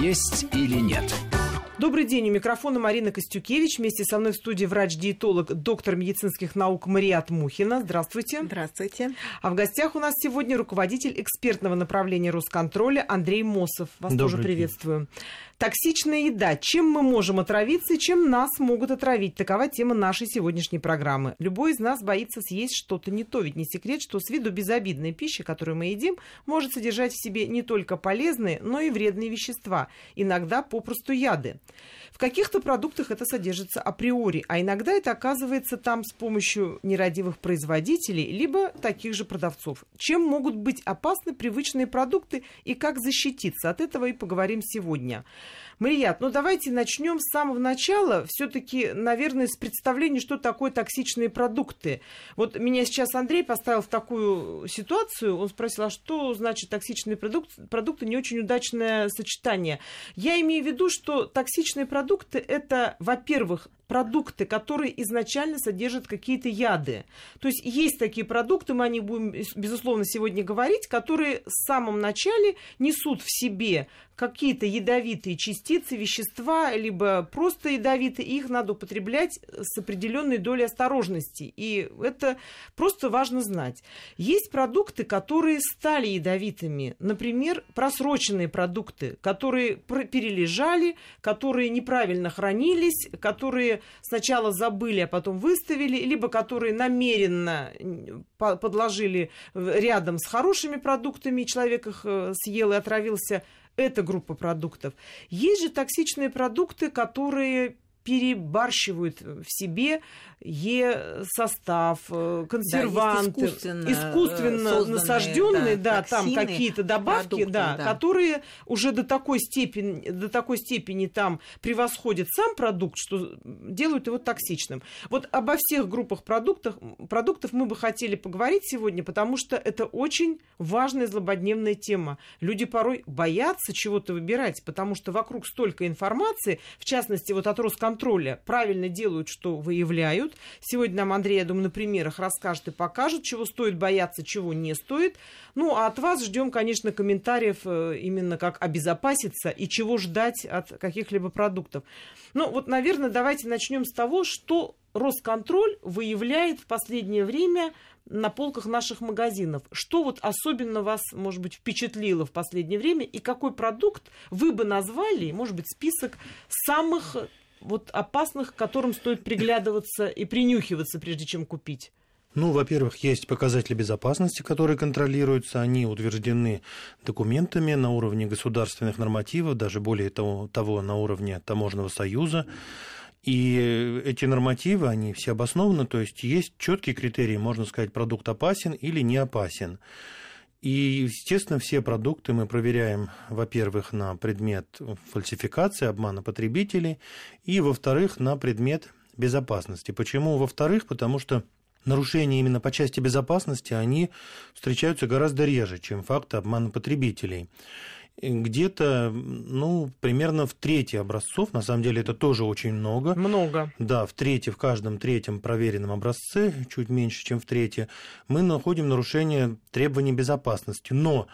есть или нет. Добрый день. У микрофона Марина Костюкевич. Вместе со мной в студии врач-диетолог, доктор медицинских наук Мариат Мухина. Здравствуйте. Здравствуйте. А в гостях у нас сегодня руководитель экспертного направления Росконтроля Андрей Мосов. Вас Добрый тоже приветствую. Токсичная еда. Чем мы можем отравиться и чем нас могут отравить? Такова тема нашей сегодняшней программы. Любой из нас боится съесть что-то не то. Ведь не секрет, что с виду безобидная пища, которую мы едим, может содержать в себе не только полезные, но и вредные вещества. Иногда попросту яды. В каких-то продуктах это содержится априори, а иногда это оказывается там с помощью нерадивых производителей, либо таких же продавцов. Чем могут быть опасны привычные продукты и как защититься? От этого и поговорим сегодня. Марият, ну давайте начнем с самого начала. Все-таки, наверное, с представления, что такое токсичные продукты. Вот меня сейчас Андрей поставил в такую ситуацию. Он спросил, а что значит токсичные продукты? Продукты не очень удачное сочетание. Я имею в виду, что токсичные продукты это, во-первых, продукты, которые изначально содержат какие-то яды. То есть есть такие продукты, мы о них будем, безусловно, сегодня говорить, которые в самом начале несут в себе какие-то ядовитые частицы, вещества, либо просто ядовитые, их надо употреблять с определенной долей осторожности. И это просто важно знать. Есть продукты, которые стали ядовитыми. Например, просроченные продукты, которые перележали, которые неправильно хранились, которые сначала забыли, а потом выставили, либо которые намеренно подложили рядом с хорошими продуктами, человек их э, съел и отравился. Это группа продуктов. Есть же токсичные продукты, которые перебарщивают в себе Е-состав, э, консерванты, да, искусственно, искусственно насажденные, да, да там какие-то добавки, продукты, да, да, которые уже до такой степени, до такой степени там превосходят сам продукт, что делают его токсичным. Вот обо всех группах продуктов, продуктов мы бы хотели поговорить сегодня, потому что это очень важная злободневная тема. Люди порой боятся чего-то выбирать, потому что вокруг столько информации, в частности, вот от Росконтроля правильно делают, что выявляют. Сегодня нам Андрей, я думаю, на примерах расскажет и покажет, чего стоит бояться, чего не стоит. Ну, а от вас ждем, конечно, комментариев э, именно как обезопаситься и чего ждать от каких-либо продуктов. Ну, вот, наверное, давайте начнем с того, что Росконтроль выявляет в последнее время на полках наших магазинов. Что вот особенно вас, может быть, впечатлило в последнее время и какой продукт вы бы назвали, может быть, список самых вот опасных, к которым стоит приглядываться и принюхиваться, прежде чем купить? Ну, во-первых, есть показатели безопасности, которые контролируются. Они утверждены документами на уровне государственных нормативов, даже более того, того на уровне таможенного союза. И эти нормативы, они все обоснованы, то есть есть четкие критерии, можно сказать, продукт опасен или не опасен. И, естественно, все продукты мы проверяем, во-первых, на предмет фальсификации, обмана потребителей, и, во-вторых, на предмет безопасности. Почему? Во-вторых, потому что нарушения именно по части безопасности, они встречаются гораздо реже, чем факты обмана потребителей где-то, ну, примерно в трети образцов, на самом деле это тоже очень много. Много. Да, в трети, в каждом третьем проверенном образце, чуть меньше, чем в трети, мы находим нарушение требований безопасности. Но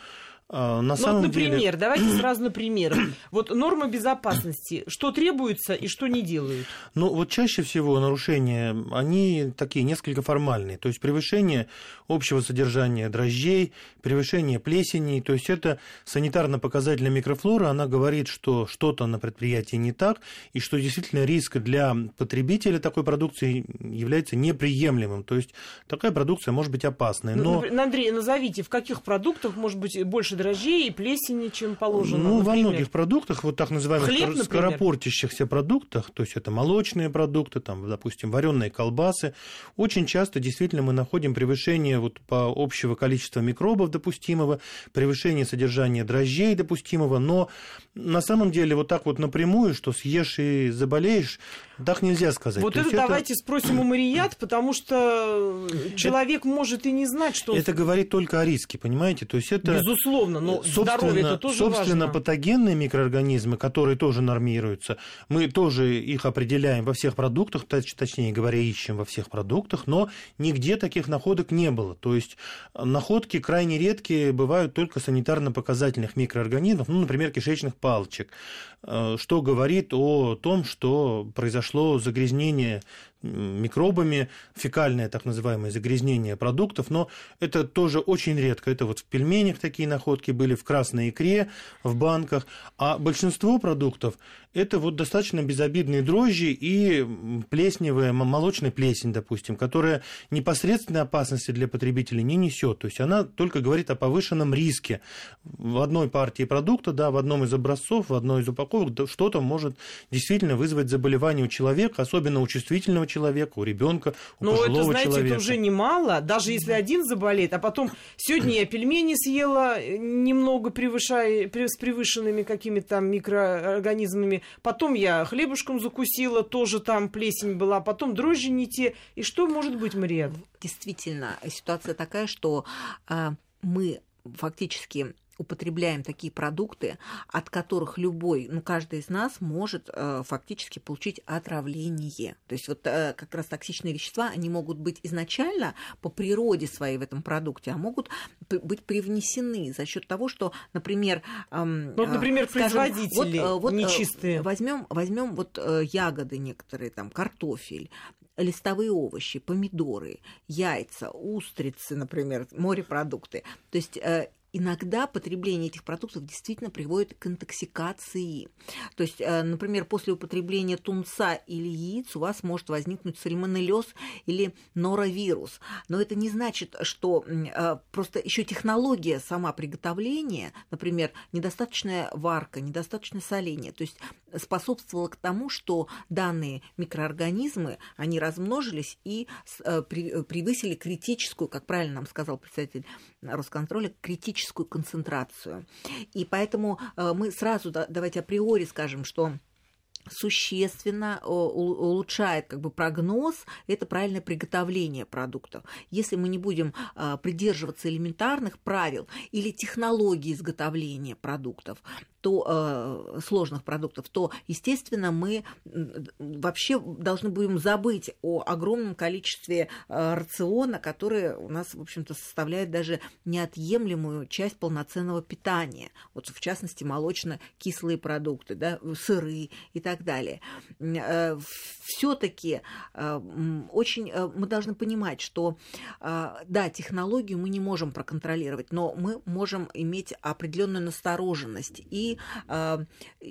на ну, самом вот, например, деле... давайте сразу на примерах. Вот нормы безопасности, что требуется и что не делают? Ну, вот чаще всего нарушения, они такие несколько формальные. То есть превышение общего содержания дрожжей, превышение плесени. То есть это санитарно-показательная микрофлора, она говорит, что что-то на предприятии не так, и что действительно риск для потребителя такой продукции является неприемлемым. То есть такая продукция может быть опасной. Но... Андрей, назовите, в каких продуктах может быть больше больше дрожжей и плесени, чем положено. Ну, например. во многих продуктах, вот так называемых Хлеб, скоропортящихся продуктах, то есть это молочные продукты, там, допустим, вареные колбасы, очень часто действительно мы находим превышение вот по общего количества микробов допустимого, превышение содержания дрожжей допустимого, но на самом деле вот так вот напрямую, что съешь и заболеешь, так нельзя сказать. Вот это, это давайте спросим у Марият, потому что человек может и не знать, что... Это говорит только о риске, понимаете? То есть это... Безусловно безусловно, но здоровье это тоже Собственно, важно. патогенные микроорганизмы, которые тоже нормируются, мы тоже их определяем во всех продуктах, точ, точнее говоря, ищем во всех продуктах, но нигде таких находок не было. То есть находки крайне редкие бывают только санитарно-показательных микроорганизмов, ну, например, кишечных палочек, э, что говорит о том, что произошло загрязнение микробами, фекальное так называемое загрязнение продуктов, но это тоже очень редко. Это вот в пельменях такие находки были, в красной икре, в банках. А большинство продуктов это вот достаточно безобидные дрожжи и плесневая, молочная плесень, допустим, которая непосредственной опасности для потребителей не несет. То есть она только говорит о повышенном риске. В одной партии продукта, да, в одном из образцов, в одной из упаковок что-то может действительно вызвать заболевание у человека, особенно у чувствительного человека, у ребенка, у Но пожилого это, знаете, человека. это уже немало, даже если один заболеет, а потом сегодня я пельмени съела, немного превышая, с превышенными какими-то там микроорганизмами, потом я хлебушком закусила, тоже там плесень была, потом дрожжи не те. И что может быть, Мария? Действительно, ситуация такая, что э, мы фактически употребляем такие продукты, от которых любой, ну, каждый из нас может э, фактически получить отравление. То есть вот э, как раз токсичные вещества, они могут быть изначально по природе своей в этом продукте, а могут быть привнесены за счет того, что, например, э, ну, вот, например, скажем, производители вот, вот, нечистые. Возьмем, возьмем вот э, ягоды некоторые, там, картофель, листовые овощи, помидоры, яйца, устрицы, например, морепродукты. То есть э, иногда потребление этих продуктов действительно приводит к интоксикации. То есть, э, например, после употребления тунца или яиц у вас может возникнуть сальмонеллез или норовирус. Но это не значит, что э, просто еще технология сама приготовления, например, недостаточная варка, недостаточное соление, то есть способствовала к тому, что данные микроорганизмы, они размножились и э, превысили критическую, как правильно нам сказал представитель Росконтроля, критическую критическую концентрацию. И поэтому э, мы сразу давайте априори скажем, что существенно улучшает как бы прогноз, это правильное приготовление продуктов. Если мы не будем э, придерживаться элементарных правил или технологии изготовления продуктов, то э, сложных продуктов, то, естественно, мы вообще должны будем забыть о огромном количестве э, рациона, который у нас, в общем-то, составляет даже неотъемлемую часть полноценного питания. Вот, в частности, молочно-кислые продукты, да, сыры и так далее. Э, Все-таки очень мы должны понимать, что, да, технологию мы не можем проконтролировать, но мы можем иметь определенную настороженность и э,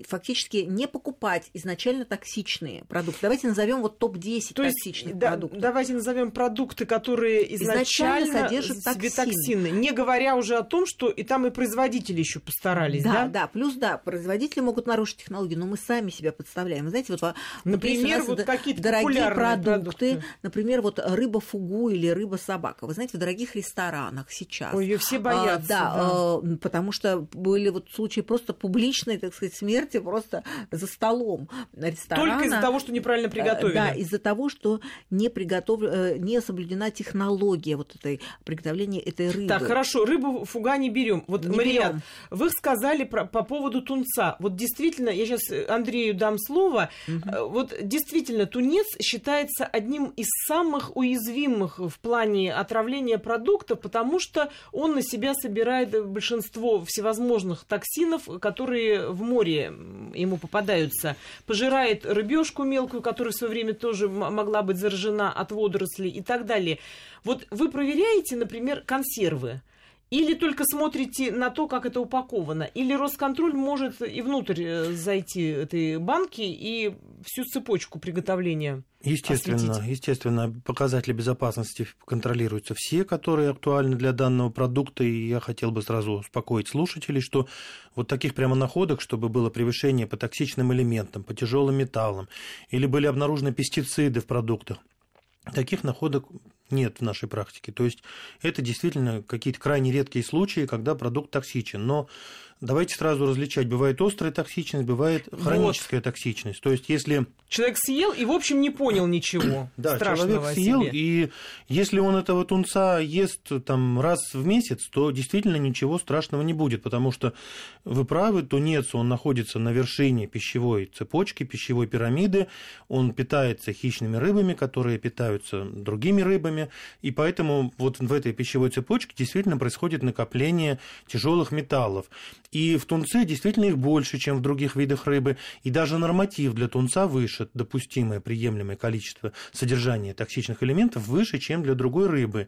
фактически не покупать изначально токсичные продукты. Давайте назовем вот топ-10 токсичных есть, продуктов. Да, давайте назовем продукты, которые изначально, изначально содержат токсины. токсины. Не говоря уже о том, что и там и производители еще постарались. Да, да, да. Плюс, да, производители могут нарушить технологию, но мы сами себя подставляем. Вы знаете, вот например, вот какие-то дорогие продукты, продукты, например, вот рыба фугу или рыба собака. Вы знаете, в дорогих ресторанах сейчас. Ой, ее все боятся. А, да, да. А, потому что были вот случаи просто публичной, так сказать, смерти просто за столом ресторана. Только из-за того, что неправильно приготовили. Да, из-за того, что не, приготов... Э, не соблюдена технология вот этой приготовления этой рыбы. Так, хорошо, рыбу фуга не берем. Вот, не Мария, берем. вы сказали про, по поводу тунца. Вот действительно, я сейчас Андрею дам слово. Угу. Вот действительно, тунец считается одним из самых уязвимых в плане отравления продуктов, потому что он на себя собирает большинство всевозможных токсинов, которые в море ему попадаются. Пожирает рыбешку мелкую, которая в свое время тоже могла быть заражена от водорослей и так далее. Вот вы проверяете, например, консервы. Или только смотрите на то, как это упаковано? Или Росконтроль может и внутрь э, зайти этой банки и всю цепочку приготовления Естественно, осветить? естественно, показатели безопасности контролируются все, которые актуальны для данного продукта. И я хотел бы сразу успокоить слушателей, что вот таких прямо находок, чтобы было превышение по токсичным элементам, по тяжелым металлам, или были обнаружены пестициды в продуктах, Таких находок нет в нашей практике. То есть это действительно какие-то крайне редкие случаи, когда продукт токсичен. Но Давайте сразу различать. Бывает острая токсичность, бывает хроническая вот. токсичность. То есть, если... Человек съел и, в общем, не понял ничего Да, человек съел, себе. и если он этого тунца ест там раз в месяц, то действительно ничего страшного не будет, потому что вы правы, тунец, он находится на вершине пищевой цепочки, пищевой пирамиды, он питается хищными рыбами, которые питаются другими рыбами, и поэтому вот в этой пищевой цепочке действительно происходит накопление тяжелых металлов. И в тунце действительно их больше, чем в других видах рыбы. И даже норматив для тунца выше, допустимое приемлемое количество содержания токсичных элементов выше, чем для другой рыбы.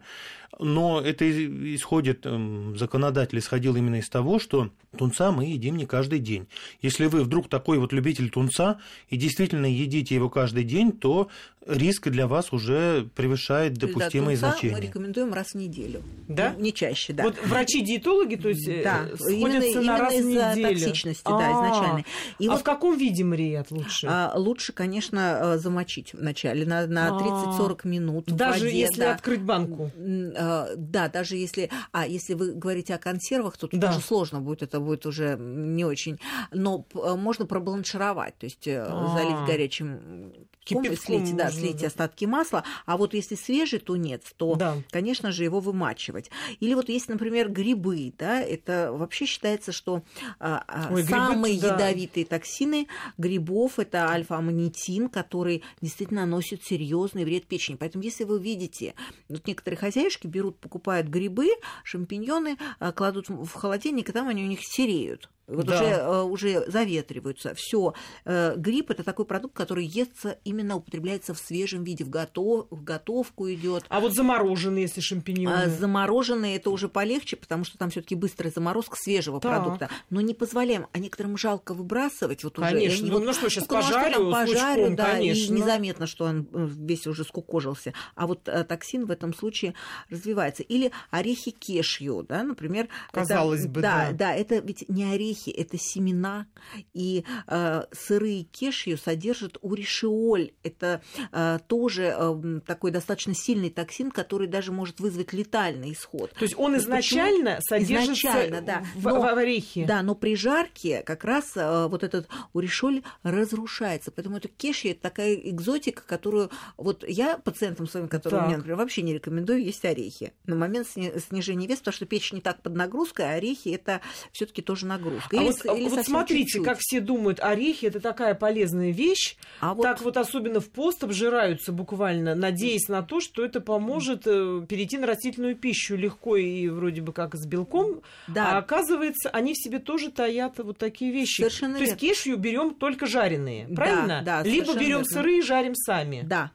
Но это исходит, эм, законодатель исходил именно из того, что тунца мы едим не каждый день. Если вы вдруг такой вот любитель тунца и действительно едите его каждый день, то риск для вас уже превышает допустимые да, значения. мы рекомендуем раз в неделю. Да? Ну, не чаще, да. Вот врачи-диетологи, то есть, э, да, сходятся именно, на раз из-за токсичности, да, изначально. И а вот... в каком виде мрият лучше? А, лучше, конечно, э, замочить вначале на, на 30-40 минут. Даже воде, если да. открыть банку. А, да, даже если. А если вы говорите о консервах, то тут да. уже сложно будет, это будет уже не очень. Но э, можно пробланшировать, то есть А-а-а. залить горячим Кипятком слить, да, слить остатки масла. А вот если свежий тунец, то, да. конечно же, его вымачивать. Или вот есть, например, грибы, да, это вообще считается, что а, Ой, самые грибы, ядовитые да. токсины грибов это альфа-амонитин, который действительно наносит серьезный вред печени. Поэтому, если вы видите, вот некоторые хозяюшки берут, покупают грибы, шампиньоны, кладут в холодильник, и там они у них сереют. Вот да. уже, уже заветриваются. Все. Гриб это такой продукт, который естся именно употребляется в свежем виде, в, готов, в готовку идет. А вот замороженные, если шампиньоны? А замороженные это уже полегче, потому что там все-таки быстрая заморозка свежего так. продукта. Но не позволяем, а некоторым жалко выбрасывать. Вот конечно. Уже, ну, вот, ну что, сейчас ну, пожарю, пожарю лучком, да, конечно. и незаметно, что он весь уже скукожился. А вот токсин в этом случае развивается. Или орехи кешью, да, например. Казалось это, бы, да. Да, да, это ведь не орехи, это семена. И э, сырые кешью содержат уришиоль. Это э, тоже э, такой достаточно сильный токсин, который даже может вызвать летальный исход. То есть он изначально Почему? содержится изначально, да. в, но, в орехе? Да, но при жарке как раз э, вот этот уришоль разрушается. Поэтому это кешья это такая экзотика, которую вот я пациентам своим, которые у меня, например, вообще не рекомендую есть орехи на момент снижения веса, потому что печень не так под нагрузкой, а орехи это все-таки тоже нагрузка. Или, а вот, или вот смотрите, чуть-чуть. как все думают, орехи это такая полезная вещь, а вот... так вот особенно в пост обжираются буквально, надеясь на то, что это поможет э, перейти на растительную пищу легко и вроде бы как с белком, да. а оказывается, они в себе тоже таят вот такие вещи. Совершенно то верно. есть кешью берем только жареные, правильно? Да, да, Либо берем сырые и жарим сами. Да.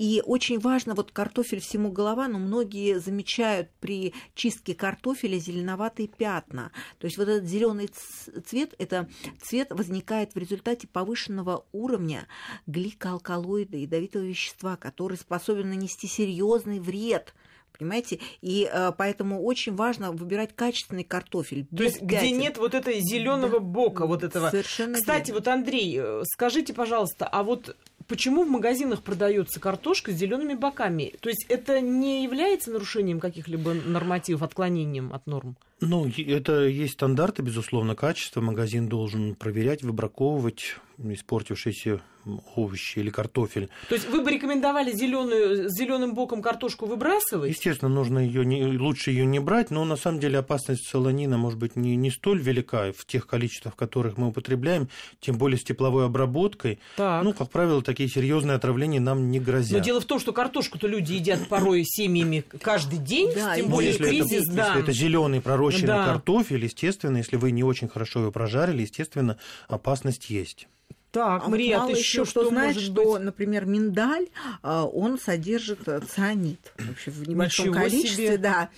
И очень важно, вот картофель всему голова, но многие замечают при чистке картофеля зеленоватые пятна. То есть вот этот зеленый цвет, это цвет возникает в результате повышенного уровня гликоалкалоида, ядовитого вещества, который способен нанести серьезный вред понимаете? И э, поэтому очень важно выбирать качественный картофель. То есть, пятен. где нет вот этой зеленого да. бока, вот этого. Совершенно Кстати, верно. вот Андрей, скажите, пожалуйста, а вот почему в магазинах продается картошка с зелеными боками? То есть это не является нарушением каких-либо нормативов, отклонением от норм? Ну, это есть стандарты, безусловно, качества. Магазин должен проверять, выбраковывать испортившиеся овощи или картофель. То есть вы бы рекомендовали зеленую с зеленым боком картошку выбрасывать? Естественно, нужно ее не, лучше ее не брать, но на самом деле опасность солонина может быть не, не столь велика в тех количествах, которых мы употребляем, тем более с тепловой обработкой. Так. Ну, как правило, такие серьезные отравления нам не грозят. Но дело в том, что картошку-то люди едят порой семьями каждый день, Да, тем более если кризис, это, да. Если это зеленый пророщенный Да. картофель, естественно, если вы не очень хорошо его прожарили, естественно, опасность есть. Так, А Мария, вот мало еще что что знает, что, быть? например, миндаль, а, он содержит э, цианид вообще в небольшом Ничего количестве, себе. да.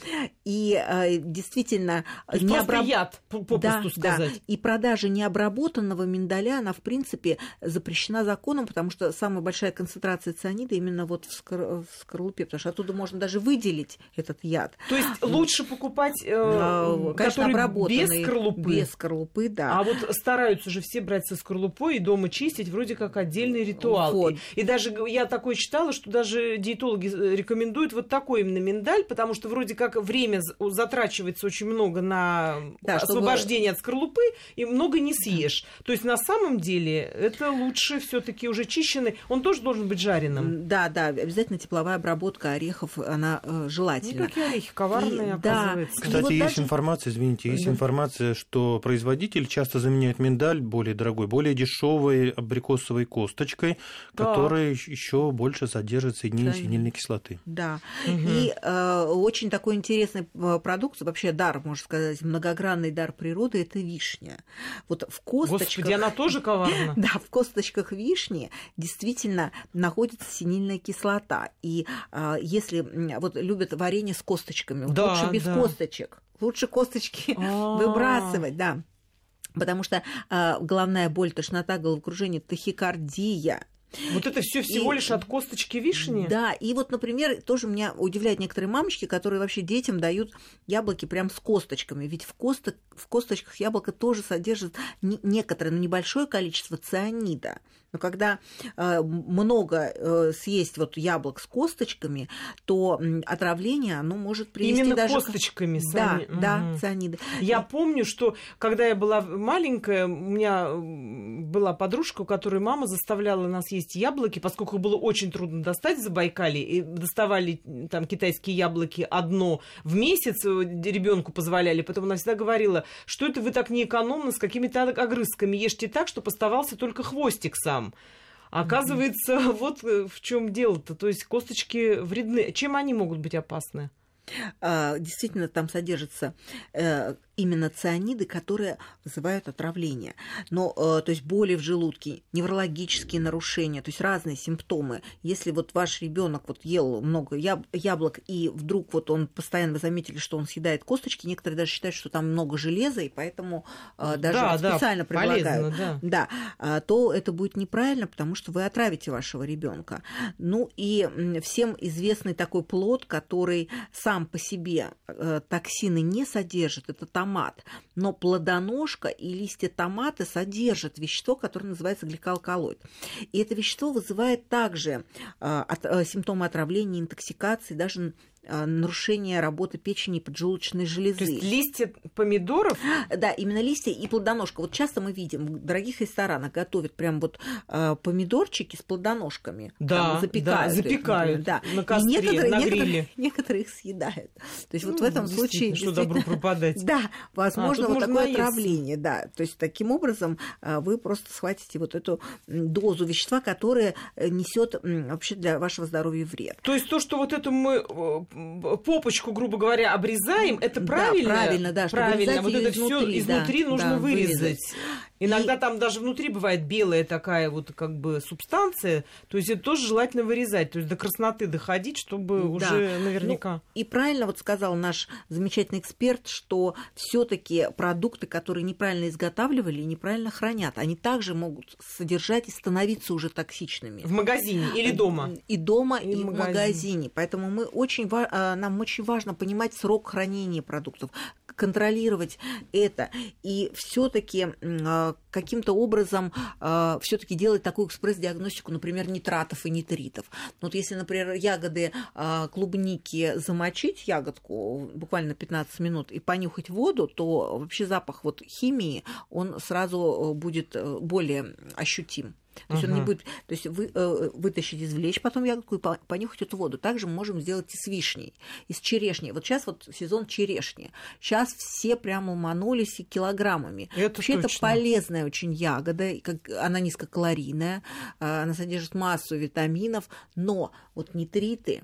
И э, действительно есть не обраб- яд, попросту да, сказать. Да. И продажа необработанного миндаля, она, в принципе, запрещена законом, потому что самая большая концентрация цианида именно вот в, скор- в скорлупе, потому что оттуда можно даже выделить этот яд. То есть лучше покупать, э, А, Конечно, обработанный без скорлупы. Без скорлупы, да. А вот стараются же все брать со скорлупой и дома дома чистить вроде как отдельный ритуал. Вот. И, и даже я такое читала, что даже диетологи э, рекомендуют вот такой именно миндаль, потому что вроде как время затрачивается очень много на да, освобождение чтобы... от скорлупы, и много не съешь. То есть на самом деле это лучше все-таки уже чищенный. Он тоже должен быть жареным. Да, да, обязательно тепловая обработка орехов, она э, желательна. Никакие орехи коварные, и, оказывается. Да. Кстати, вот есть даже... информация, извините, есть да. информация, что производитель часто заменяет миндаль более дорогой, более дешевой абрикосовой косточкой, да. которая еще больше содержит соединение синильной кислоты. Да. Угу. И э, очень такой интересный э, продукт, вообще дар, можно сказать, многогранный дар природы это вишня. Вот в косточках... Господи, она тоже коварна. Да, в косточках вишни действительно находится синильная кислота. И э, если вот любят варенье с косточками, да, лучше без да. косточек. Лучше косточки А-а-а. выбрасывать, да. Потому что э, головная боль, тошнота, головокружение, тахикардия, вот это все всего и, лишь от косточки вишни? Да, и вот, например, тоже меня удивляют некоторые мамочки, которые вообще детям дают яблоки прям с косточками. Ведь в, косто, в косточках яблоко тоже содержит некоторое, но небольшое количество цианида. Но когда э, много э, съесть вот яблок с косточками, то отравление оно может привести Именно даже косточками. Да, угу. да, цианиды. Я помню, что когда я была маленькая, у меня была подружка, у которой мама заставляла нас есть яблоки, поскольку было очень трудно достать в Забайкале, и доставали там китайские яблоки одно в месяц, э, ребенку позволяли. Потом она всегда говорила, что это вы так неэкономно с какими-то огрызками ешьте так, что оставался только хвостик сам там. Оказывается, mm-hmm. вот э, в чем дело-то. То есть косточки вредны. Чем они могут быть опасны? А, действительно, там содержится э, именно цианиды, которые вызывают отравление. Но, э, то есть боли в желудке, неврологические нарушения, то есть разные симптомы. Если вот ваш ребенок вот ел много яблок, и вдруг вот он постоянно, вы заметили, что он съедает косточки, некоторые даже считают, что там много железа, и поэтому э, даже да, специально да, предлагают. Полезно, да. да, то это будет неправильно, потому что вы отравите вашего ребенка. Ну и всем известный такой плод, который сам по себе э, токсины не содержит, это томат. Но плодоножка и листья томата содержат вещество, которое называется гликалкалоид. И это вещество вызывает также от, э, симптомы отравления, интоксикации, даже а, нарушение работы печени и поджелудочной железы. То есть листья помидоров? Да, именно листья и плодоножка. Вот часто мы видим в дорогих ресторанах готовят прям вот э, помидорчики с плодоножками. Да, там, запекают. Да, запекают их, да. на костре, и некоторые, на некоторые, гриле. некоторые их съедают. То есть ну, вот в этом случае... Что добро пропадать. Да, возможно, а, вот такое наесться. отравление. Да. То есть таким образом э, вы просто схватите вот эту дозу вещества, которая э, несет вообще для вашего здоровья вред. То есть то, что вот это мы попочку, грубо говоря, обрезаем, это правильно? Да, правильно, да. Правильно, вот это все изнутри да, нужно да, вырезать. вырезать. Иногда и... там даже внутри бывает белая такая вот как бы субстанция, то есть это тоже желательно вырезать, то есть до красноты доходить, чтобы да. уже наверняка. Ну, и правильно вот сказал наш замечательный эксперт, что все-таки продукты, которые неправильно изготавливали неправильно хранят, они также могут содержать и становиться уже токсичными. В магазине или дома? И дома, и, и в магазине. магазине. Поэтому мы очень, а, нам очень важно понимать срок хранения продуктов, контролировать это и все-таки а, каким-то образом э, все-таки делать такую экспресс-диагностику, например, нитратов и нитритов. Ну, вот если, например, ягоды э, клубники замочить ягодку буквально 15 минут и понюхать воду, то вообще запах вот химии, он сразу будет э, более ощутим. То есть uh-huh. он не будет, то есть вы, э, вытащить, извлечь потом ягодку и понюхать эту воду. Также мы можем сделать и с вишней, и с черешней. Вот сейчас вот сезон черешни. Сейчас все прямо уманулись и килограммами. Это Вообще точно. это полезная очень ягода, как, она низкокалорийная, э, она содержит массу витаминов, но вот нитриты,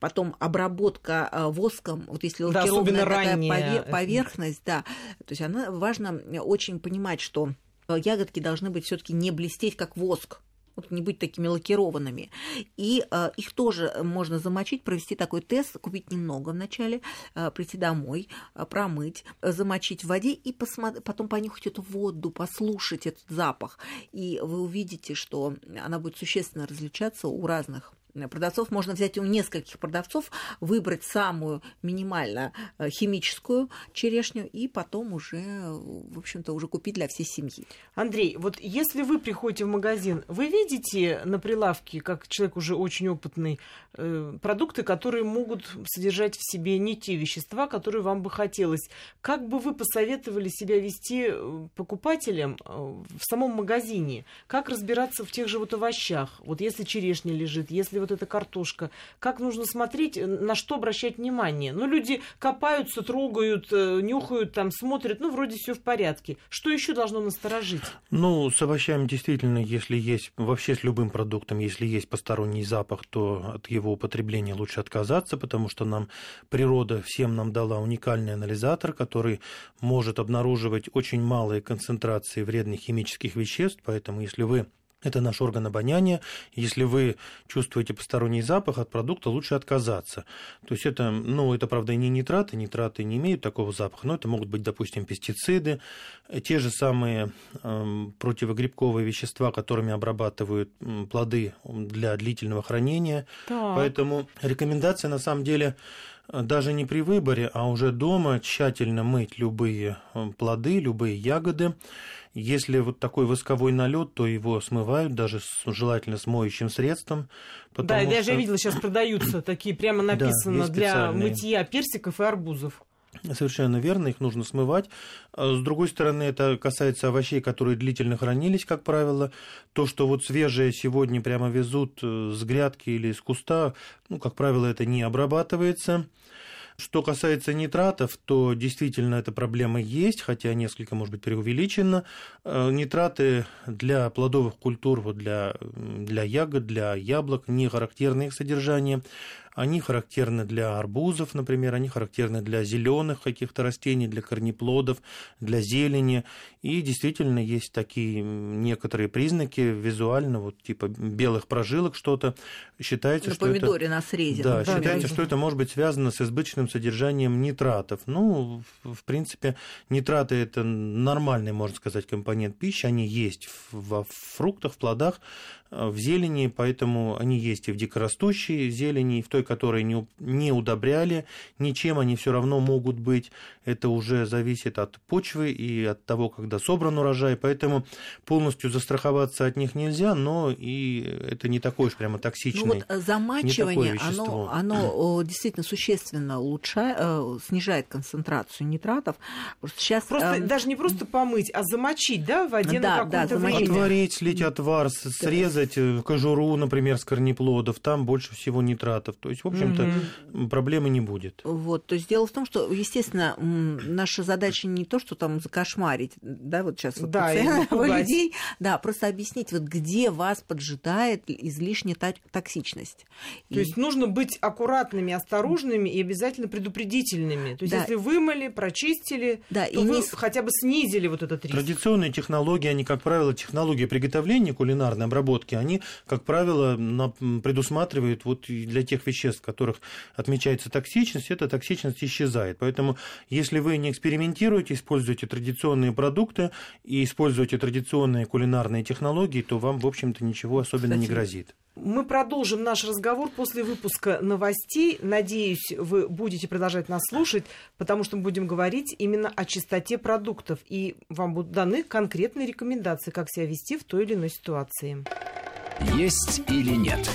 Потом обработка э, воском, вот если лакированная да, такая ранняя. поверхность, да, то есть она важно очень понимать, что ягодки должны быть все-таки не блестеть, как воск вот не быть такими лакированными. И э, их тоже можно замочить, провести такой тест, купить немного вначале, э, прийти домой, э, промыть, замочить в воде и посмотри, потом понюхать эту воду, послушать этот запах. И вы увидите, что она будет существенно различаться у разных продавцов. Можно взять у нескольких продавцов, выбрать самую минимально э, химическую черешню и потом уже, в общем-то, уже купить для всей семьи. Андрей, вот если вы приходите в магазин, вы видите на прилавке, как человек уже очень опытный, э, продукты, которые могут содержать в себе не те вещества, которые вам бы хотелось. Как бы вы посоветовали себя вести э, покупателям в самом магазине? Как разбираться в тех же вот овощах? Вот если черешня лежит, если вот эта картошка, как нужно смотреть, на что обращать внимание? Ну, люди копаются, трогают, э, нюхают, там, смотрят, ну, вроде все в порядке. Что еще должно насторожить? Ну, с овощами действительно, если есть, вообще с любым продуктом, если есть посторонний запах, то от его употребления лучше отказаться, потому что нам природа всем нам дала уникальный анализатор, который может обнаруживать очень малые концентрации вредных химических веществ, поэтому если вы это наш орган обоняния. Если вы чувствуете посторонний запах от продукта, лучше отказаться. То есть это, ну, это, правда, не нитраты, нитраты не имеют такого запаха, но это могут быть, допустим, пестициды, те же самые э, противогрибковые вещества, которыми обрабатывают плоды для длительного хранения. Так. Поэтому рекомендация, на самом деле, даже не при выборе, а уже дома тщательно мыть любые плоды, любые ягоды. Если вот такой восковой налет, то его смывают даже с, желательно с моющим средством. Да, что... я же видела, сейчас продаются такие, прямо написано да, для мытья персиков и арбузов. Совершенно верно, их нужно смывать. А с другой стороны, это касается овощей, которые длительно хранились, как правило. То, что вот свежее сегодня прямо везут э, с грядки или с куста, ну, как правило, это не обрабатывается. Что касается нитратов, то действительно эта проблема есть, хотя несколько, может быть, преувеличена. Э, нитраты для плодовых культур, вот для, для ягод, для яблок, не характерны их содержание. Они характерны для арбузов, например, они характерны для зеленых каких-то растений, для корнеплодов, для зелени. И действительно есть такие некоторые признаки визуально, вот типа белых прожилок что-то. Считается, на что помидоре это... на срезе. Да, да считается, что это может быть связано с избыточным содержанием нитратов. Ну, в принципе, нитраты это нормальный, можно сказать, компонент пищи. Они есть во фруктах, в плодах, Э, в зелени, поэтому они есть и в дикорастущей зелени, и в той, которой не, не удобряли ничем, они все равно могут быть. Это уже зависит от почвы и от того, когда собран урожай, поэтому полностью застраховаться от них нельзя, но и это не такое уж прямо токсичное. Ну вот э, замачивание, оно, оно действительно существенно улучшает, э, снижает концентрацию нитратов. Просто сейчас просто, эм... даже не просто помыть, а замочить, да, в воде да, на какое-то да, время. Отварить, слить отвар, срезать э, кожуру, например, с корнеплодов, там больше всего нитратов. То есть, в общем-то, угу. проблемы не будет. Вот, то есть дело в том, что, естественно, наша задача не то, что там закошмарить, да, вот сейчас вот да, людей, да, просто объяснить, вот где вас поджидает излишняя токсичность. То и... есть нужно быть аккуратными, осторожными и обязательно предупредительными. То есть да. если вымыли, прочистили, да, то и вы не... хотя бы снизили вот этот риск. Традиционные технологии, они, как правило, технологии приготовления кулинарной обработки, они, как правило, предусматривают вот для тех веществ, в которых отмечается токсичность, эта токсичность исчезает. Поэтому, если вы не экспериментируете, используете традиционные продукты и используете традиционные кулинарные технологии, то вам, в общем-то, ничего особенно Кстати, не грозит. Мы продолжим наш разговор после выпуска новостей. Надеюсь, вы будете продолжать нас слушать, потому что мы будем говорить именно о чистоте продуктов. И вам будут даны конкретные рекомендации, как себя вести в той или иной ситуации. Есть или нет?